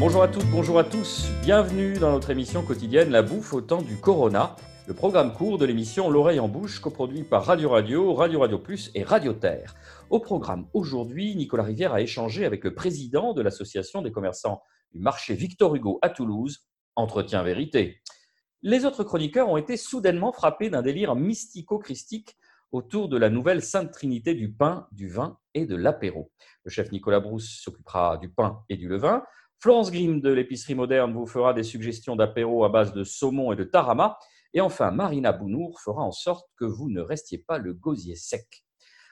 Bonjour à toutes, bonjour à tous. Bienvenue dans notre émission quotidienne La bouffe au temps du Corona, le programme court de l'émission L'oreille en bouche, coproduit par Radio Radio, Radio Radio Plus et Radio Terre. Au programme aujourd'hui, Nicolas Rivière a échangé avec le président de l'Association des commerçants du marché Victor Hugo à Toulouse, Entretien Vérité. Les autres chroniqueurs ont été soudainement frappés d'un délire mystico-christique autour de la nouvelle Sainte Trinité du pain, du vin et de l'apéro. Le chef Nicolas Brousse s'occupera du pain et du levain. Florence Grimm de l'épicerie moderne vous fera des suggestions d'apéro à base de saumon et de tarama. Et enfin, Marina Bounour fera en sorte que vous ne restiez pas le gosier sec.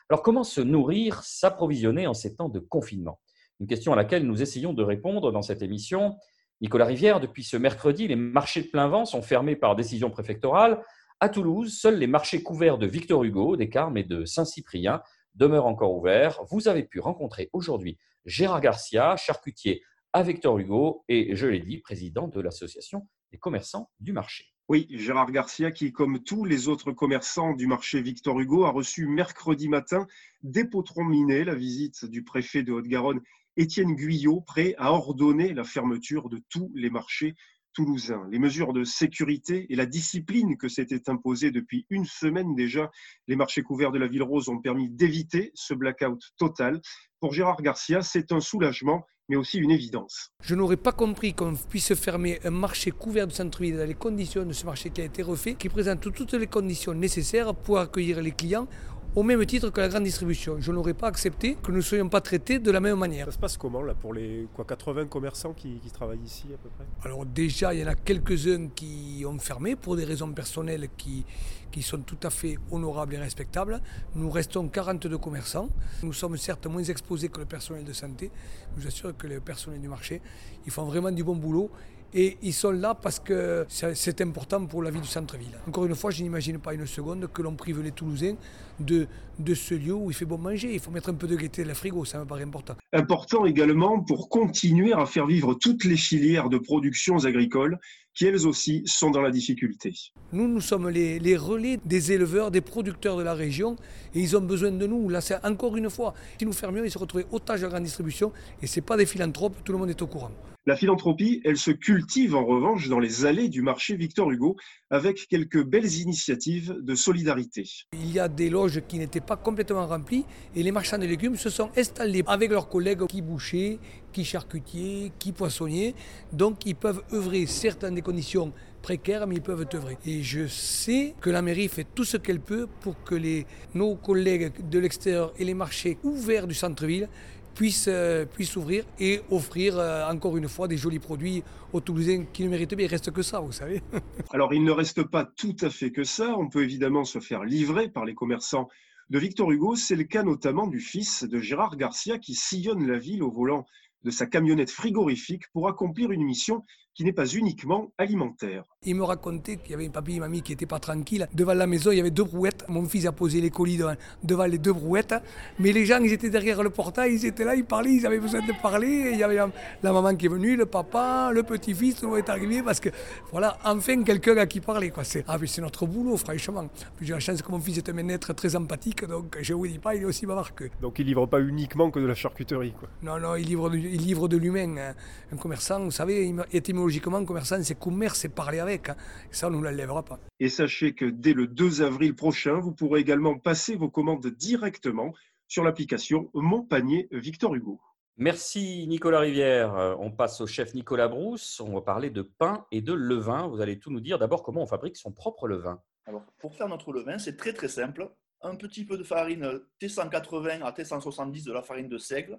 Alors, comment se nourrir, s'approvisionner en ces temps de confinement? Une question à laquelle nous essayons de répondre dans cette émission. Nicolas Rivière, depuis ce mercredi, les marchés de plein vent sont fermés par décision préfectorale. À Toulouse, seuls les marchés couverts de Victor Hugo, des Carmes et de Saint-Cyprien demeurent encore ouverts. Vous avez pu rencontrer aujourd'hui Gérard Garcia, charcutier Victor Hugo et, je l'ai dit, président de l'association des commerçants du marché. Oui, Gérard Garcia, qui, comme tous les autres commerçants du marché Victor Hugo, a reçu mercredi matin des potrons minés la visite du préfet de Haute-Garonne Étienne Guyot prêt à ordonner la fermeture de tous les marchés toulousains. Les mesures de sécurité et la discipline que s'était imposée depuis une semaine déjà, les marchés couverts de la Ville Rose ont permis d'éviter ce blackout total. Pour Gérard Garcia, c'est un soulagement mais aussi une évidence. Je n'aurais pas compris qu'on puisse fermer un marché couvert de centre-ville dans les conditions de ce marché qui a été refait, qui présente toutes les conditions nécessaires pour accueillir les clients au même titre que la grande distribution. Je n'aurais pas accepté que nous ne soyons pas traités de la même manière. Ça se passe comment là pour les quoi, 80 commerçants qui, travaillent ici à peu près? Alors déjà, il y en a quelques-uns qui ont fermé pour des raisons personnelles qui, qui sont tout à fait honorables et respectables. Nous restons 42 commerçants. Nous sommes certes moins exposés que le personnel de santé. Je vous assure que le personnel du marché, ils font vraiment du bon boulot et ils sont là parce que c'est important pour la vie du centre-ville. Encore une fois, je n'imagine pas une seconde que l'on prive les Toulousains de, de ce lieu où il fait bon manger. Il faut mettre un peu de gaieté dans le frigo, ça me paraît important. Important également pour continuer à faire vivre toutes les filières de productions agricoles qui elles aussi sont dans la difficulté. Nous, nous sommes les, les, relais des éleveurs, des producteurs de la région et ils ont besoin de nous. Là, c'est encore une fois, si nous fermions, ils se retrouvaient otages de la grande distribution et ce n'est pas des philanthropes, tout le monde est au courant. La philanthropie, elle se cultive en revanche dans les allées du marché Victor Hugo avec quelques belles initiatives de solidarité. Il y a des loges qui n'étaient pas complètement remplies et les marchands de légumes se sont installés avec leurs collègues qui bouchaient, qui charcutiers, qui poissonniers. Donc ils peuvent œuvrer certes dans des conditions précaires, mais ils peuvent œuvrer. Et je sais que la mairie fait tout ce qu'elle peut pour que les, nos collègues de l'extérieur et les marchés ouverts du centre-ville puisse, euh, puisse ouvrir et offrir euh, encore une fois des jolis produits aux Toulousains qui ne méritent bien. Il reste que ça, vous savez. Alors, il ne reste pas tout à fait que ça. On peut évidemment se faire livrer par les commerçants de Victor Hugo. C'est le cas notamment du fils de Gérard Garcia qui sillonne la ville au volant de sa camionnette frigorifique pour accomplir une mission qui n'est pas uniquement alimentaire. Il me racontait qu'il y avait un papy et une mamie qui n'étaient pas tranquilles. Devant la maison, il y avait deux brouettes. Mon fils a posé les colis devant, les deux brouettes. Mais les gens, ils étaient derrière le portail, ils étaient là, ils parlaient, ils avaient besoin de parler. il y avait la maman qui est venue, le papa, le petit-fils, tout est arrivé parce que, voilà, enfin quelqu'un à qui parler. Quoi. C'est, ah, c'est notre boulot, franchement. J'ai la chance que mon fils est un être très empathique, donc je ne vous dis pas, il est aussi bavard que. Donc il livre pas uniquement que de la charcuterie, quoi. Non, non, il livre, il livre de l'humain. Hein. Un commerçant, vous savez, étymologiquement, logiquement, commerçant, c'est commerce, c'est parler avec. Hein. Ça, on ne nous l'enlèvera pas. Et sachez que dès le 2 avril prochain, vous pourrez également passer vos commandes directement sur l'application Mon Panier Victor Hugo. Merci Nicolas Rivière. Euh, on passe au chef Nicolas Brousse. On va parler de pain et de levain. Vous allez tout nous dire. D'abord, comment on fabrique son propre levain Alors, pour faire notre levain, c'est très très simple. Un petit peu de farine T180 à T170 de la farine de seigle,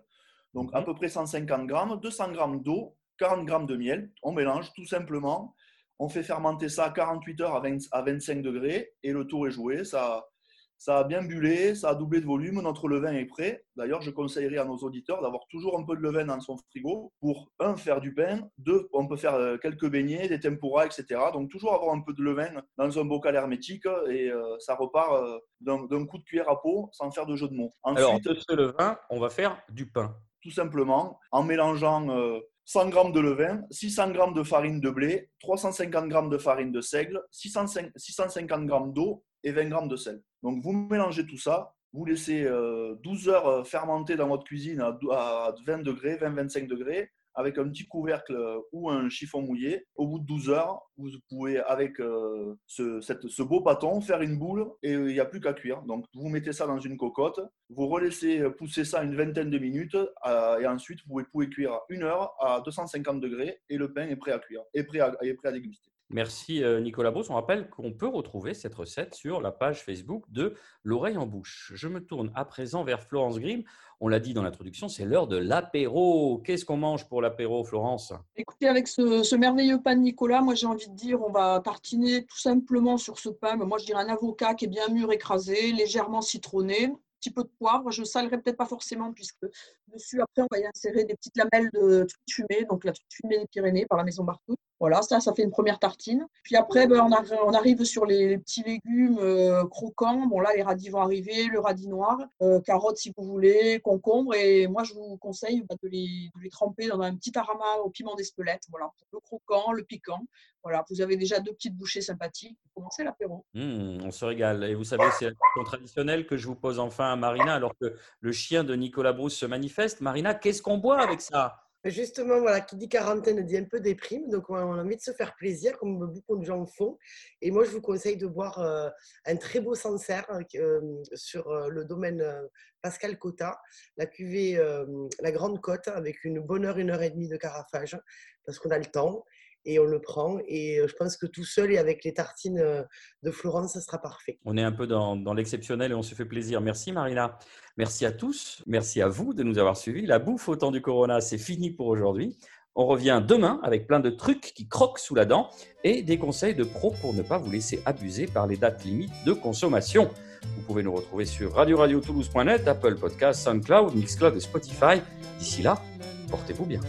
donc à mhm. peu près 150 grammes, 200 grammes d'eau, 40 grammes de miel, on mélange tout simplement. On fait fermenter ça 48 heures à, 25 degrés et le tour est joué. Ça, ça a bien bullé, ça a doublé de volume, notre levain est prêt. D'ailleurs, je conseillerais à nos auditeurs d'avoir toujours un peu de levain dans son frigo pour, un, faire du pain, deux, on peut faire euh, quelques beignets, des tempuras, etc. Donc, toujours avoir un peu de levain dans un bocal hermétique et euh, ça repart euh, d'un coup de cuillère à peau sans faire de jeu de mots. Ensuite, Alors, de ce levain, on va faire du pain. Tout simplement, en mélangeant 100 g de levain, 600 g de farine de blé, 350 g de farine de seigle, 650 g d'eau et 20 g de sel. Donc vous mélangez tout ça, vous laissez 12 euh, heures fermenter dans votre cuisine à 20 degrés, 20-25 degrés. Avec un petit couvercle ou un chiffon mouillé. Au bout de 12 heures, vous pouvez, avec euh, ce, beau bâton, faire une boule et il n'y a plus qu'à cuire. Donc, vous mettez ça dans une cocotte, vous relaissez pousser ça une vingtaine de minutes euh, et ensuite, vous pouvez cuire une heure à 250 degrés et le pain est prêt à cuire, est prêt à, est prêt à déguster. Merci euh, Nicolas Brousse. On rappelle qu'on peut retrouver cette recette sur la page Facebook de L'oreille en bouche. Je me tourne à présent vers Florence Grimm. On l'a dit dans l'introduction, c'est l'heure de l'apéro. Qu'est-ce qu'on mange pour l'apéro, Florence? Écoutez, avec ce, merveilleux pain de Nicolas, moi j'ai envie de dire, on va tartiner tout simplement sur ce pain. Moi je dirais un avocat qui est bien mûr écrasé, légèrement citronné, petit peu de poivre. Je ne salerai peut-être pas forcément, puisque dessus, après, on va y insérer des petites lamelles de truite fumée, donc la truite fumée des Pyrénées par la maison Bartou. Voilà, ça, ça fait une première tartine. Puis après, ben, on, arrive sur les, petits légumes euh, croquants. Bon, là, les radis vont arriver, le radis noir, euh, carottes si vous voulez, concombre. Et moi, je vous conseille bah, de, les, tremper dans un petit arama au piment d'Espelette. Voilà, le croquant, le piquant. Voilà, vous avez déjà deux petites bouchées sympathiques. Commencez l'apéro. Mmh, on se régale. Et vous savez, c'est la question traditionnelle que je vous pose enfin à Marina, alors que le chien de Nicolas Brousse se manifeste. Marina, qu'est-ce qu'on boit avec ça? Justement, voilà, qui dit quarantaine dit un peu déprime, donc on a envie de se faire plaisir, comme beaucoup de gens font. Et moi, je vous conseille de boire euh, un très beau Sancerre euh, sur euh, le domaine Pascal Cotta, la cuvée La Grande Côte, avec une bonne heure, une heure et demie de carafage, parce qu'on a le temps et on le prend. Et je pense que tout seul et avec les tartines de Florence, ça sera parfait. On est un peu dans, l'exceptionnel et on se fait plaisir. Merci Marina. Merci à tous. Merci à vous de nous avoir suivis. La bouffe au temps du Corona, c'est fini pour aujourd'hui. On revient demain avec plein de trucs qui croquent sous la dent et des conseils de pro pour ne pas vous laisser abuser par les dates limites de consommation. Vous pouvez nous retrouver sur radio-radio-toulouse.net, Apple Podcasts, SoundCloud, Mixcloud et Spotify. D'ici là, portez-vous bien.